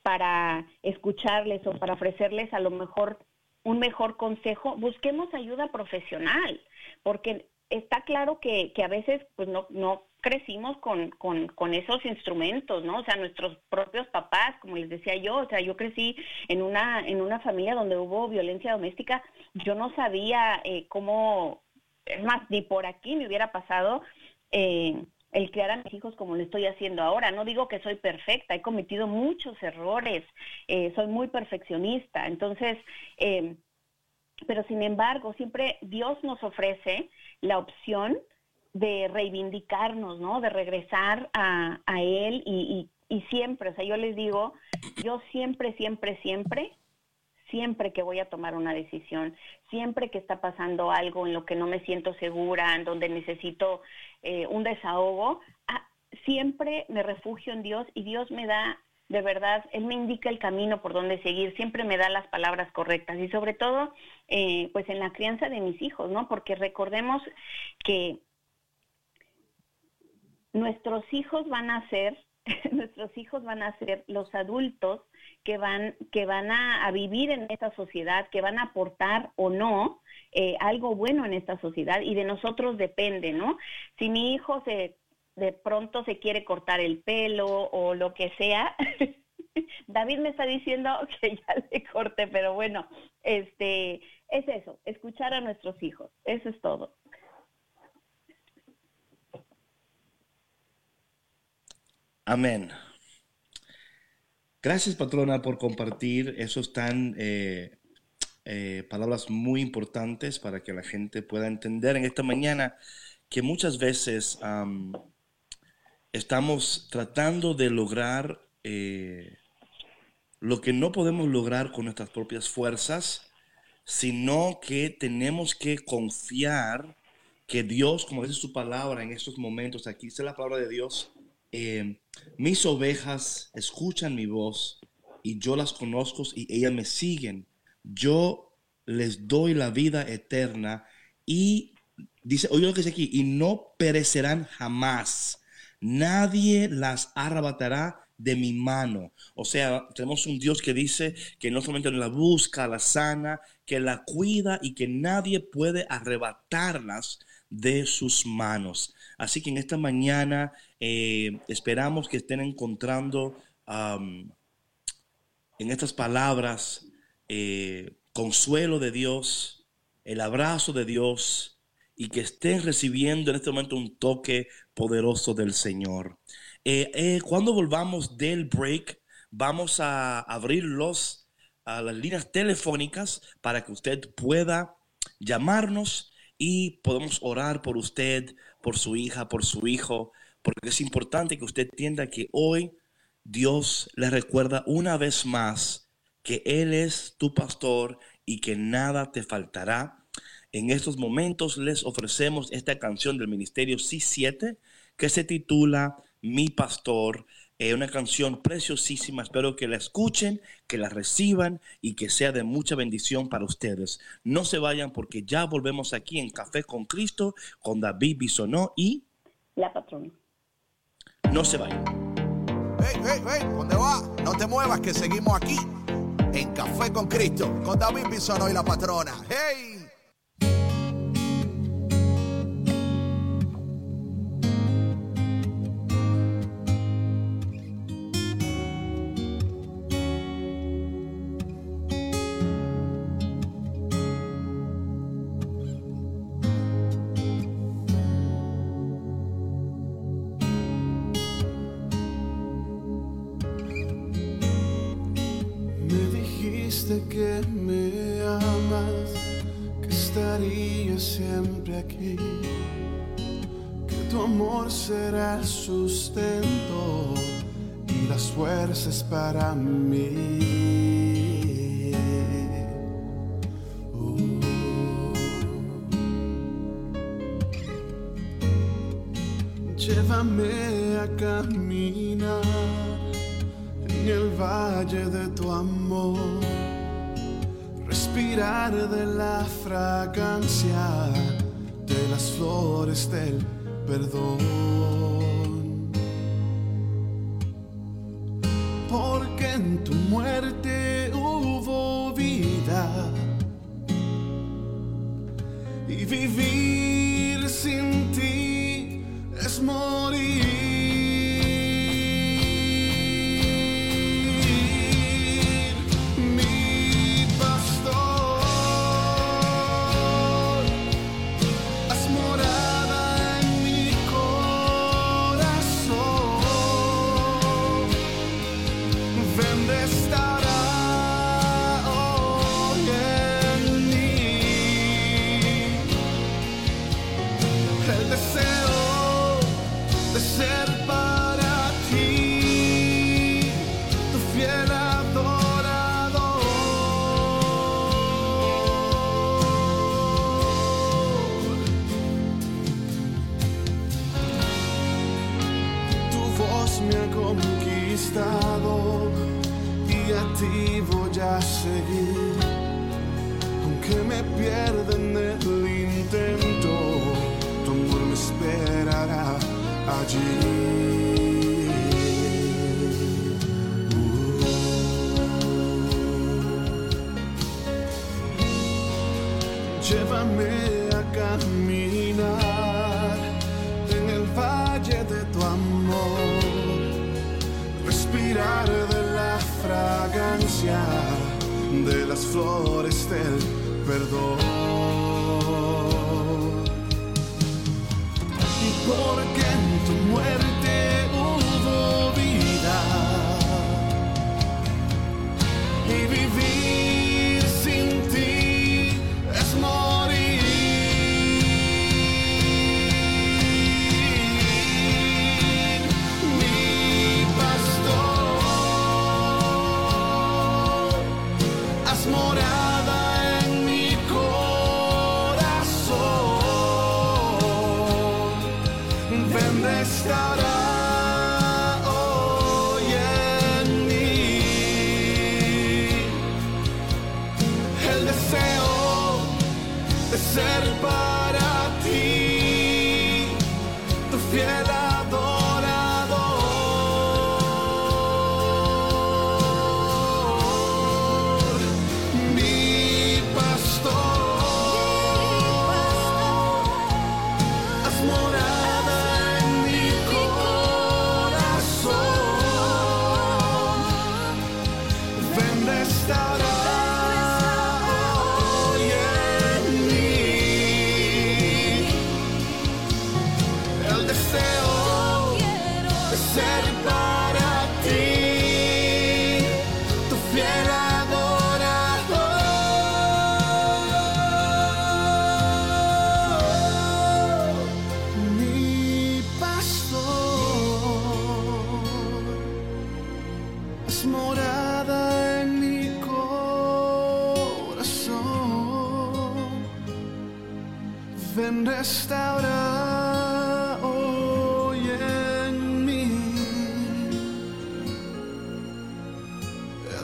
S3: para escucharles o para ofrecerles a lo mejor un mejor consejo, busquemos ayuda profesional, porque está claro que, que a veces pues no, no crecimos con, con, con, esos instrumentos, ¿no? O sea, nuestros propios papás, como les decía yo, o sea, yo crecí en una, en una familia donde hubo violencia doméstica, yo no sabía eh, cómo, es más, ni por aquí me hubiera pasado eh, el criar a mis hijos como lo estoy haciendo ahora. No digo que soy perfecta, he cometido muchos errores, eh, soy muy perfeccionista, entonces, eh, pero sin embargo, siempre Dios nos ofrece la opción de reivindicarnos, ¿no? De regresar a, a Él y, y, y siempre, o sea, yo les digo, yo siempre, siempre, siempre siempre que voy a tomar una decisión, siempre que está pasando algo en lo que no me siento segura, en donde necesito eh, un desahogo, ah, siempre me refugio en Dios y Dios me da, de verdad, Él me indica el camino por donde seguir, siempre me da las palabras correctas y sobre todo, eh, pues en la crianza de mis hijos, ¿no? Porque recordemos que nuestros hijos van a ser, [LAUGHS] nuestros hijos van a ser los adultos que van, que van a, vivir en esta sociedad, que van a aportar o no eh, algo bueno en esta sociedad y de nosotros depende, ¿no? Si mi hijo se de pronto se quiere cortar el pelo o lo que sea, [LAUGHS] David me está diciendo [LAUGHS] que ya le corte, pero bueno, este es eso, escuchar a nuestros hijos, eso es todo.
S2: Amén. Gracias, patrona, por compartir esos tan eh, eh, palabras muy importantes para que la gente pueda entender en esta mañana que muchas veces estamos tratando de lograr eh, lo que no podemos lograr con nuestras propias fuerzas, sino que tenemos que confiar que Dios, como dice su palabra en estos momentos, aquí dice la palabra de Dios, eh, mis ovejas escuchan mi voz y yo las conozco y ellas me siguen. Yo les doy la vida eterna y dice, oye lo que dice aquí, y no perecerán jamás. Nadie las arrebatará de mi mano. O sea, tenemos un Dios que dice que no solamente la busca, la sana, que la cuida y que nadie puede arrebatarlas de sus manos. Así que en esta mañana eh, esperamos que estén encontrando en estas palabras eh, consuelo de Dios, el abrazo de Dios y que estén recibiendo en este momento un toque poderoso del Señor. Eh, cuando volvamos del break, vamos a abrir los, las líneas telefónicas para que usted pueda llamarnos y podemos orar por usted, por su hija, por su hijo, porque es importante que usted entienda que hoy Dios le recuerda una vez más que Él es tu pastor y que nada te faltará. En estos momentos les ofrecemos esta canción del Ministerio C7 que se titula Mi Pastor. Es una canción preciosísima. Espero que la escuchen, que la reciban y que sea de mucha bendición para ustedes. No se vayan porque ya volvemos aquí en Café con Cristo con David Bisonó y
S3: la patrona.
S2: No se vayan.
S1: Hey, hey, hey, ¿dónde va? No te muevas que seguimos aquí en Café con Cristo con David Bisonó y la patrona. Hey.
S4: Será el sustento y las fuerzas para mí. Uh. Llévame a caminar en el valle de tu amor, respirar de la fragancia flores del perdón.
S5: Porque en tu muerte hubo vida y
S4: viví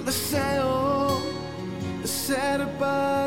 S4: the sail, the set about.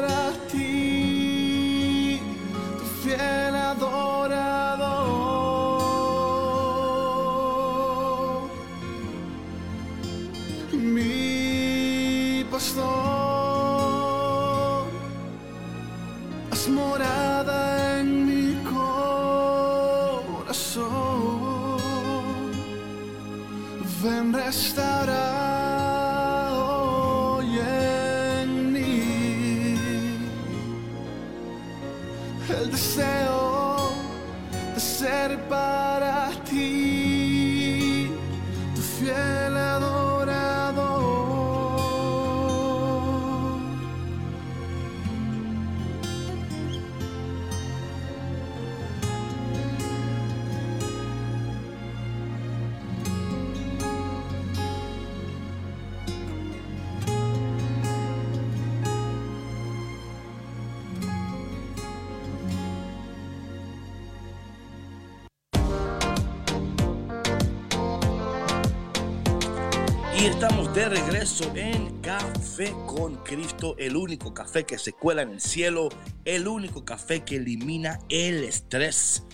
S4: Cristo, el único café que se cuela en el cielo, el único café que elimina el estrés.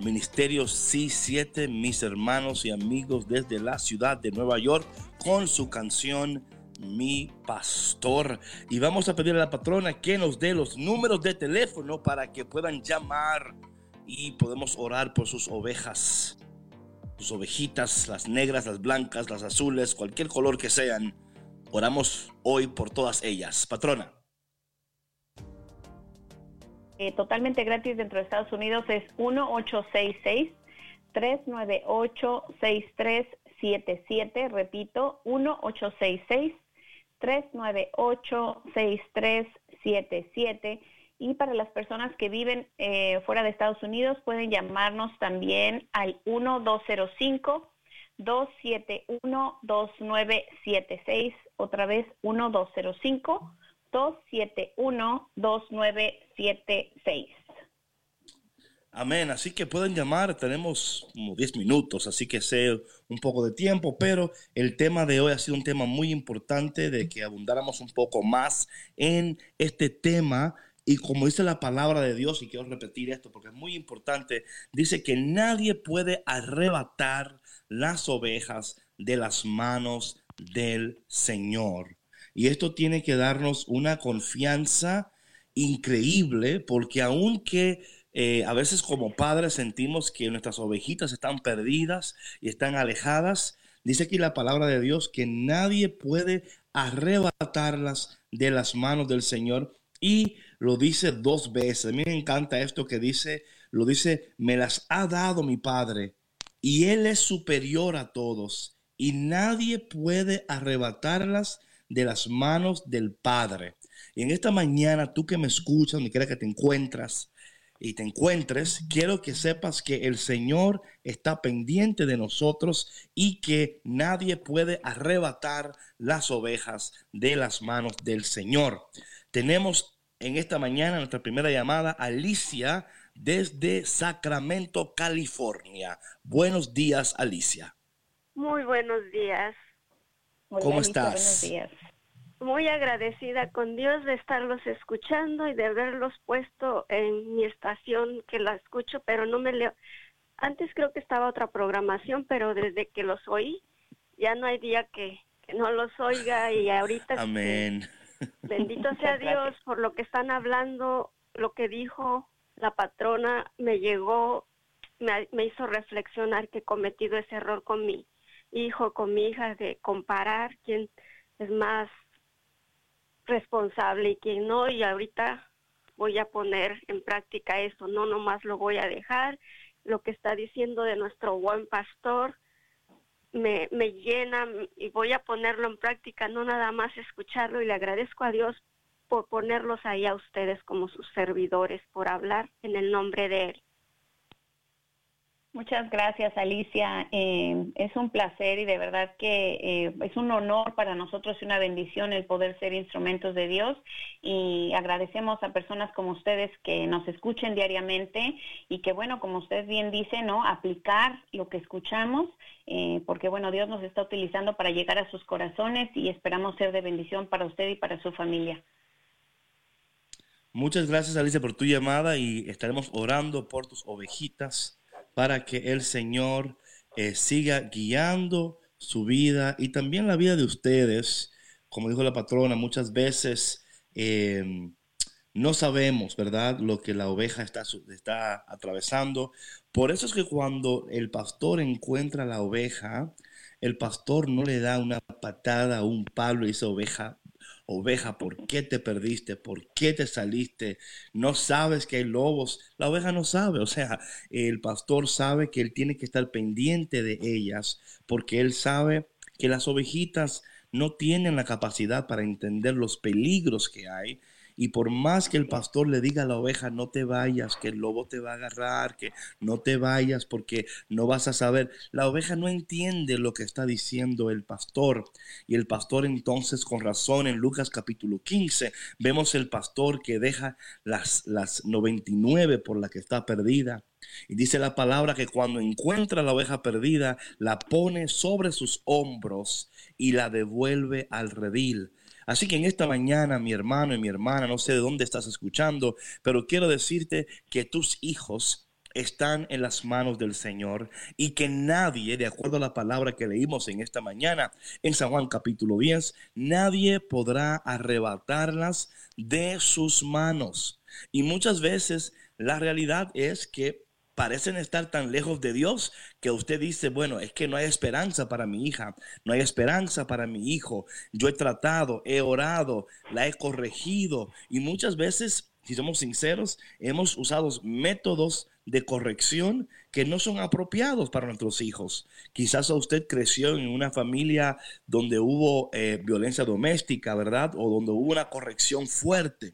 S4: Ministerio C7, mis hermanos y amigos desde la ciudad de Nueva York,
S2: con su canción Mi Pastor. Y vamos a pedirle a la patrona que nos dé los números de teléfono para que puedan llamar y podemos orar por sus ovejas, sus ovejitas, las negras, las blancas, las azules, cualquier color que sean. Oramos hoy por todas ellas. Patrona.
S3: Eh, totalmente gratis dentro de Estados Unidos es 1866 398 6377, repito, 1866 398 6377 y para las personas que viven eh, fuera de Estados Unidos pueden llamarnos también al 1205 271 2976, otra vez 1205 271 2976.
S2: Amén. Así que pueden llamar. Tenemos como 10 minutos, así que sé un poco de tiempo, pero el tema de hoy ha sido un tema muy importante de que abundáramos un poco más en este tema. Y como dice la palabra de Dios, y quiero repetir esto porque es muy importante, dice que nadie puede arrebatar las ovejas de las manos del Señor. Y esto tiene que darnos una confianza increíble porque aunque eh, a veces como padres sentimos que nuestras ovejitas están perdidas y están alejadas. Dice aquí la palabra de Dios que nadie puede arrebatarlas de las manos del Señor y lo dice dos veces. A mí me encanta esto que dice, lo dice, me las ha dado mi Padre y Él es superior a todos y nadie puede arrebatarlas de las manos del Padre. Y en esta mañana, tú que me escuchas, donde quiera que te encuentras, y te encuentres, quiero que sepas que el Señor está pendiente de nosotros y que nadie puede arrebatar las ovejas de las manos del Señor. Tenemos en esta mañana nuestra primera llamada, Alicia, desde Sacramento, California. Buenos días, Alicia.
S6: Muy buenos días.
S2: ¿Cómo estás?
S3: Buenos días
S6: muy agradecida con Dios de estarlos escuchando y de haberlos puesto en mi estación que la escucho, pero no me leo. Antes creo que estaba otra programación, pero desde que los oí, ya no hay día que, no los oiga y ahorita...
S2: Amén.
S6: bendito [LAUGHS] sea Dios por lo que están hablando, lo que dijo la patrona me llegó, me, me hizo reflexionar que he cometido ese error con mi hijo, con mi hija, de comparar quién es más responsable y quien no, y ahorita voy a poner en práctica eso, no nomás lo voy a dejar, lo que está diciendo de nuestro buen pastor me, me llena y voy a ponerlo en práctica, no nada más escucharlo y le agradezco a Dios por ponerlos ahí a ustedes como sus servidores, por hablar en el nombre de Él.
S3: Muchas gracias, Alicia. Eh, es un placer y de verdad que eh, es un honor para nosotros y una bendición el poder ser instrumentos de Dios. Y agradecemos a personas como ustedes que nos escuchen diariamente y que, bueno, como usted bien dice, ¿no? Aplicar lo que escuchamos, eh, porque, bueno, Dios nos está utilizando para llegar a sus corazones y esperamos ser de bendición para usted y para su familia.
S2: Muchas gracias, Alicia, por tu llamada y estaremos orando por tus ovejitas para que el Señor eh, siga guiando su vida y también la vida de ustedes. Como dijo la patrona, muchas veces em, no sabemos, ¿verdad?, lo que la oveja está, está atravesando. Por eso es que cuando el pastor encuentra la oveja, el pastor no le da una patada o un palo y dice, oveja, oveja, ¿por qué te perdiste? ¿Por qué te saliste? No sabes que hay lobos. La oveja no sabe, o sea, el pastor sabe que él tiene que estar pendiente de ellas porque él sabe que las ovejitas no tienen la capacidad para entender los peligros que hay y por más que el pastor le diga a la oveja, no te vayas, que el lobo te va a agarrar, que no te vayas porque no vas a saber, la oveja no entiende lo que está diciendo el pastor. Y el pastor entonces, con razón, en Lucas capítulo 15, vemos el pastor que deja las, las 99 por la que está perdida. Y dice la palabra que cuando encuentra la oveja perdida, la pone sobre sus hombros y la devuelve al redil. Así que en esta mañana, mi hermano y mi hermana, no sé de dónde estás escuchando, pero quiero decirte que tus hijos están en las manos del Señor y que nadie, de acuerdo a la palabra que leímos en esta mañana en San Juan capítulo 10, nadie podrá arrebatarlas de sus manos. Y muchas veces la realidad es que parecen estar tan lejos de Dios que usted dice, bueno, es que no hay esperanza para mi hija, no hay esperanza para mi hijo. Yo he tratado, he orado, la he corregido y muchas veces, si somos sinceros, hemos usado métodos de corrección que no son apropiados para nuestros hijos. Quizás usted creció en una familia donde hubo eh, violencia doméstica, ¿verdad? O donde hubo una corrección fuerte.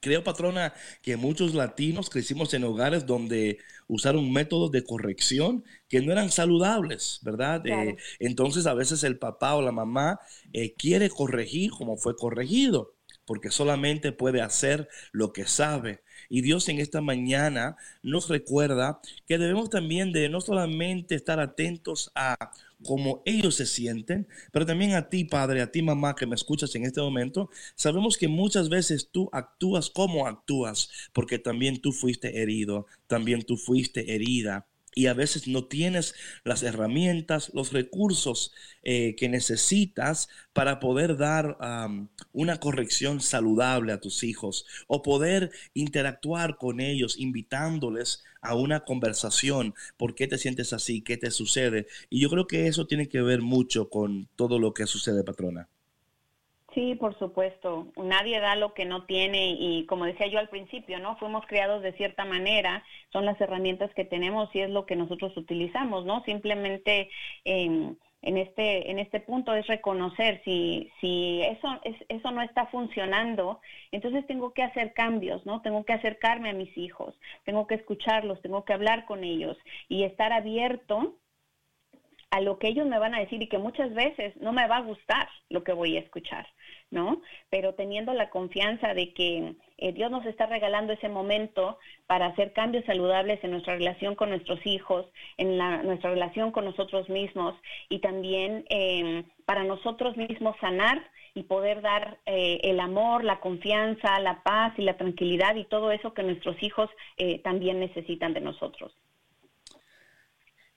S2: Creo, patrona, que muchos latinos crecimos en hogares donde usaron métodos de corrección que no eran saludables, ¿verdad? Eh, entonces a veces el papá o la mamá eh, quiere corregir como fue corregido, porque solamente puede hacer lo que sabe. Y Dios en esta mañana nos recuerda que debemos también de no solamente estar atentos a cómo ellos se sienten, pero también a ti, padre, a ti, mamá, que me escuchas en este momento, sabemos que muchas veces tú actúas como actúas, porque también tú fuiste herido, también tú fuiste herida y a veces no tienes las herramientas, los recursos eh, que necesitas para poder dar una corrección saludable a tus hijos o poder interactuar con ellos invitándoles a una conversación. ¿Por qué te sientes así? ¿Qué te sucede? Y yo creo que eso tiene que ver mucho con todo lo que sucede, patrona.
S3: Sí, por supuesto. Nadie da lo que no tiene y como decía yo al principio, ¿no? Fuimos criados de cierta manera, son las herramientas que tenemos y es lo que nosotros utilizamos, ¿no? Simplemente en este en este punto es reconocer si si eso es, eso no está funcionando, entonces tengo que hacer cambios, ¿no? Tengo que acercarme a mis hijos, tengo que escucharlos, tengo que hablar con ellos y estar abierto a lo que ellos me van a decir y que muchas veces no me va a gustar lo que voy a escuchar, ¿no? Pero teniendo la confianza de que eh, Dios nos está regalando ese momento para hacer cambios saludables en nuestra relación con nuestros hijos, en nuestra relación con nosotros mismos y también em, para nosotros mismos sanar y poder dar eh, el amor, la confianza, la paz y la tranquilidad y todo eso que nuestros hijos eh, también necesitan de nosotros.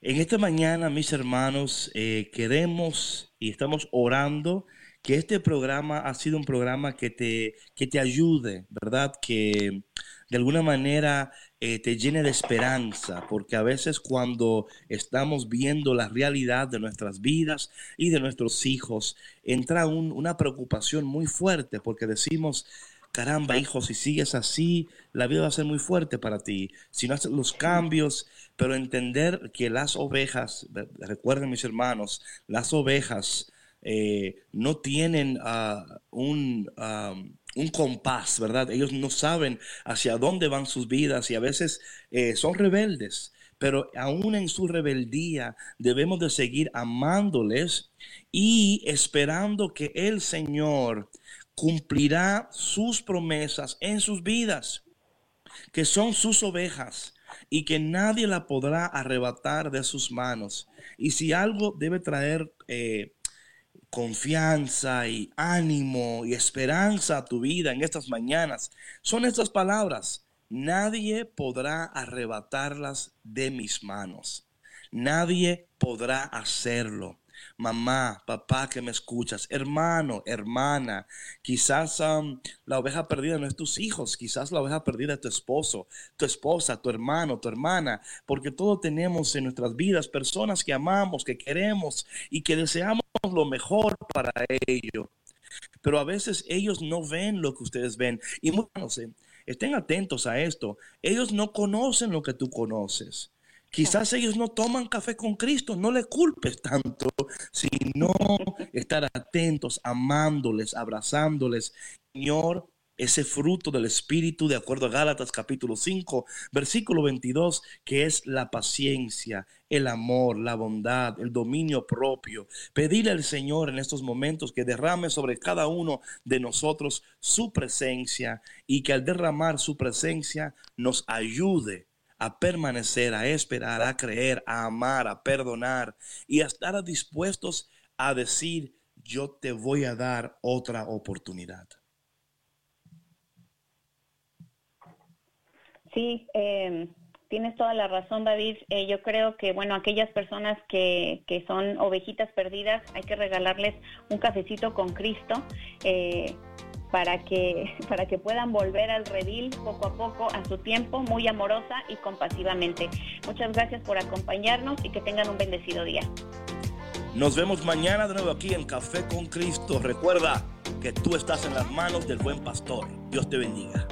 S2: En esta mañana, mis hermanos, eh, queremos y estamos orando que este programa ha sido un programa que te, que te ayude, ¿verdad? Que de alguna manera eh, te llene de esperanza, porque a veces cuando estamos viendo la realidad de nuestras vidas y de nuestros hijos, entra una preocupación muy fuerte, porque decimos, caramba, hijo, si sigues así, la vida va a ser muy fuerte para ti. Si no haces los cambios, pero entender que las ovejas, recuerden mis hermanos, las ovejas eh, no tienen ah, un, un, compás, ¿verdad? Ellos no saben hacia dónde van sus vidas y a veces eh, son rebeldes. Pero aún en su rebeldía debemos de seguir amándoles y esperando que el Señor cumplirá sus promesas en sus vidas, que son sus ovejas y que nadie la podrá arrebatar de sus manos. Y si algo debe traer eh, confianza y ánimo y esperanza a tu vida en estas mañanas, son estas palabras. Nadie podrá arrebatarlas de mis manos. Nadie podrá hacerlo mamá, papá que me escuchas, hermano, hermana, quizás la oveja perdida no es tus hijos, quizás la oveja perdida es tu esposo, tu esposa, tu hermano, tu hermana, porque todos tenemos en nuestras vidas personas que amamos, que queremos y que deseamos lo mejor para ellos. Pero a veces ellos no ven lo que ustedes ven. Y sé, estén atentos a esto. Ellos no conocen lo que tú conoces. Quizás ellos no toman café con Cristo, no le culpes tanto, sino estar atentos, amándoles, abrazándoles. Señor, ese fruto del Espíritu, de acuerdo a Gálatas capítulo 5, versículo 22, que es la paciencia, el amor, la bondad, el dominio propio. Pedirle al Señor en estos momentos que derrame sobre cada uno de nosotros su presencia y que al derramar su presencia nos ayude a permanecer, a esperar, a creer, a amar, a perdonar y a estar dispuestos a decir, yo te voy a dar otra oportunidad.
S3: Sí, em, Tienes toda la razón, David. Eh, yo creo que, bueno, aquellas personas que, que, son ovejitas perdidas, hay que regalarles un cafecito con Cristo. Eh, para que, [LAUGHS] para que puedan volver al redil poco a poco, a su tiempo, muy amorosa y compasivamente. Muchas gracias por acompañarnos y que tengan un bendecido día.
S2: Nos vemos mañana de nuevo aquí en Café con Cristo. Recuerda que tú estás en las manos del buen pastor. Dios te bendiga.